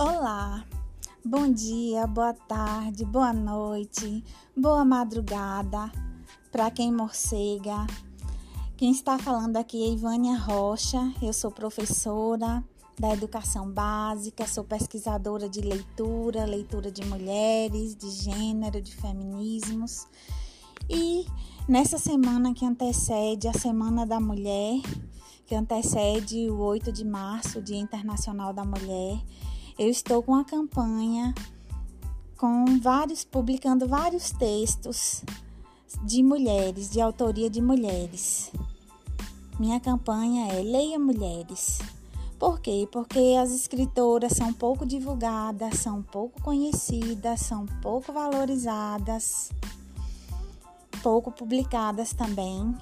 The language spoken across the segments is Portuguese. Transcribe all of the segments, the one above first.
Olá, bom dia, boa tarde, boa noite, boa madrugada para quem morcega. Quem está falando aqui é Ivânia Rocha, eu sou professora da educação básica, sou pesquisadora de leitura, leitura de mulheres, de gênero, de feminismos. E nessa semana que antecede a Semana da Mulher, que antecede o 8 de março, Dia Internacional da Mulher, eu estou com a campanha com vários publicando vários textos de mulheres, de autoria de mulheres. Minha campanha é Leia Mulheres. Por quê? Porque as escritoras são pouco divulgadas, são pouco conhecidas, são pouco valorizadas, pouco publicadas também.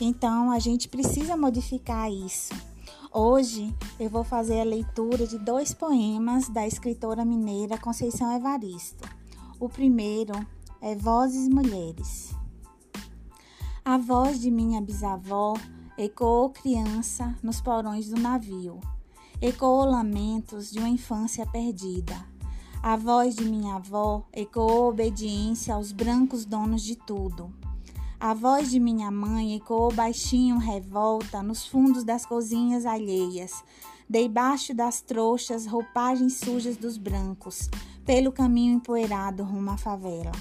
Então a gente precisa modificar isso. Hoje eu vou fazer a leitura de dois poemas da escritora mineira Conceição Evaristo. O primeiro é Vozes Mulheres. A voz de minha bisavó ecoou criança nos porões do navio, ecoou lamentos de uma infância perdida. A voz de minha avó ecoou obediência aos brancos donos de tudo. A voz de minha mãe ecoou baixinho revolta nos fundos das cozinhas alheias, debaixo das trouxas, roupagens sujas dos brancos, pelo caminho empoeirado rumo à favela.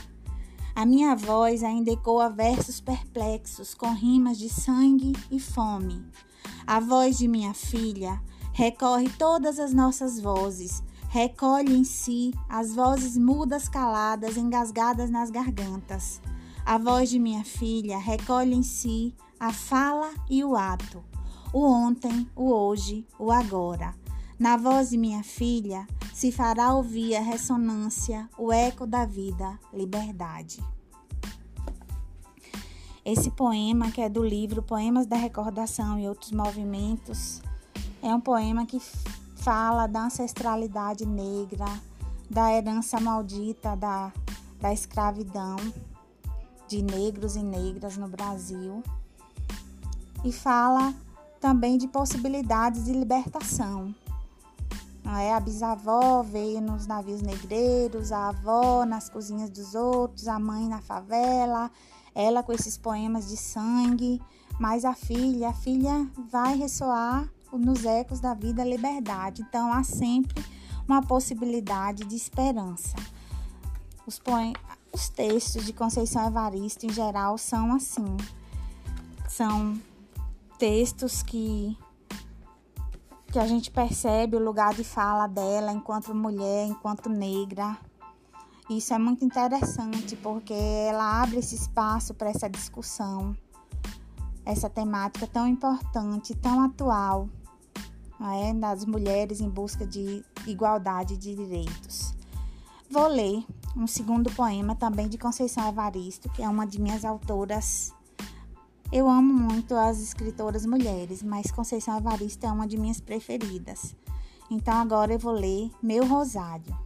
A minha voz ainda ecoa versos perplexos, com rimas de sangue e fome. A voz de minha filha recorre todas as nossas vozes, recolhe em si as vozes mudas caladas, engasgadas nas gargantas. A voz de minha filha recolhe em si a fala e o ato, o ontem, o hoje, o agora. Na voz de minha filha se fará ouvir a ressonância, o eco da vida, liberdade. Esse poema, que é do livro Poemas da Recordação e Outros Movimentos, é um poema que fala da ancestralidade negra, da herança maldita da, da escravidão de negros e negras no Brasil e fala também de possibilidades de libertação. Não é? A bisavó veio nos navios negreiros, a avó nas cozinhas dos outros, a mãe na favela, ela com esses poemas de sangue, mas a filha, a filha vai ressoar nos ecos da vida liberdade. Então há sempre uma possibilidade de esperança. Os poemas os textos de Conceição Evaristo, em geral, são assim. São textos que que a gente percebe o lugar de fala dela enquanto mulher, enquanto negra. Isso é muito interessante porque ela abre esse espaço para essa discussão, essa temática tão importante, tão atual, é? das mulheres em busca de igualdade de direitos. Vou ler um segundo poema também de Conceição Evaristo, que é uma de minhas autoras. Eu amo muito as escritoras mulheres, mas Conceição Evaristo é uma de minhas preferidas. Então agora eu vou ler Meu Rosário.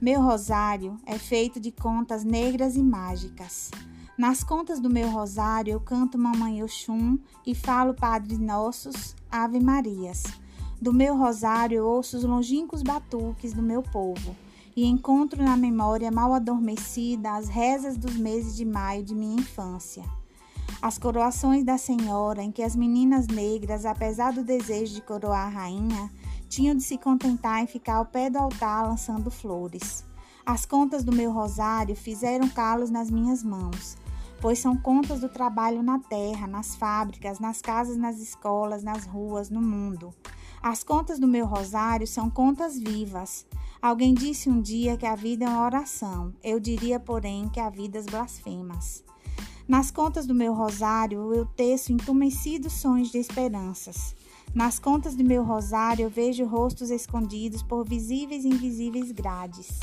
Meu rosário é feito de contas negras e mágicas. Nas contas do meu rosário eu canto Mamãe Oxum e falo Padre Nossos, Ave Marias. Do meu rosário eu ouço os longínquos batuques do meu povo e encontro na memória mal adormecida as rezas dos meses de maio de minha infância. As coroações da Senhora, em que as meninas negras, apesar do desejo de coroar a rainha, tinham de se contentar em ficar ao pé do altar lançando flores. As contas do meu rosário fizeram calos nas minhas mãos, pois são contas do trabalho na terra, nas fábricas, nas casas, nas escolas, nas ruas, no mundo. As contas do meu rosário são contas vivas. Alguém disse um dia que a vida é uma oração. Eu diria, porém, que a vida é blasfemas. Nas contas do meu rosário, eu teço entumecidos sonhos de esperanças. Nas contas do meu rosário, eu vejo rostos escondidos por visíveis e invisíveis grades.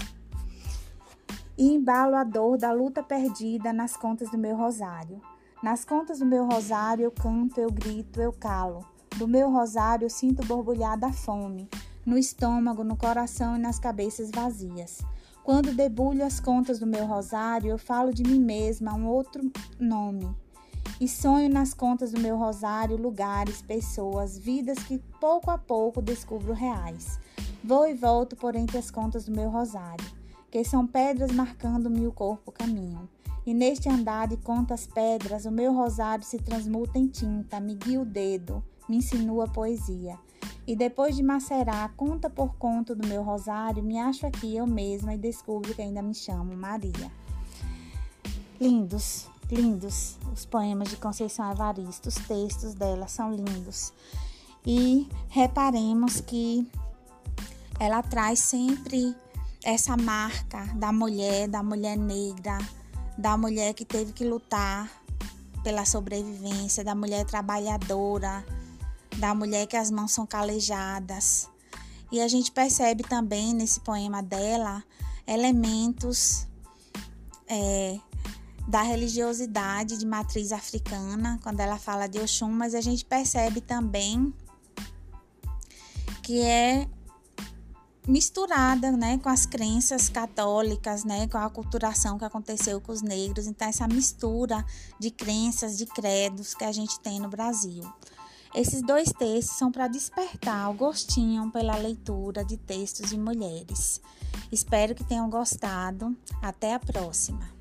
E embalo a dor da luta perdida nas contas do meu rosário. Nas contas do meu rosário, eu canto, eu grito, eu calo. Do meu rosário eu sinto borbulhada a fome, no estômago, no coração e nas cabeças vazias. Quando debulho as contas do meu rosário, eu falo de mim mesma um outro nome. E sonho nas contas do meu rosário lugares, pessoas, vidas que pouco a pouco descubro reais. Vou e volto por entre as contas do meu rosário, que são pedras marcando-me o corpo caminho. E neste andar de contas pedras, o meu rosário se transmuta em tinta, me guia o dedo, me insinua poesia. E depois de macerar conta por conta do meu rosário, me acho aqui eu mesma e descubro que ainda me chamo Maria. Lindos, lindos os poemas de Conceição Evaristo, os textos dela são lindos. E reparemos que ela traz sempre essa marca da mulher, da mulher negra, da mulher que teve que lutar pela sobrevivência, da mulher trabalhadora, da mulher que as mãos são calejadas. E a gente percebe também nesse poema dela elementos é, da religiosidade de matriz africana, quando ela fala de Oxum, mas a gente percebe também que é misturada, né, com as crenças católicas, né, com a aculturação que aconteceu com os negros. Então essa mistura de crenças, de credos que a gente tem no Brasil. Esses dois textos são para despertar o gostinho pela leitura de textos de mulheres. Espero que tenham gostado. Até a próxima.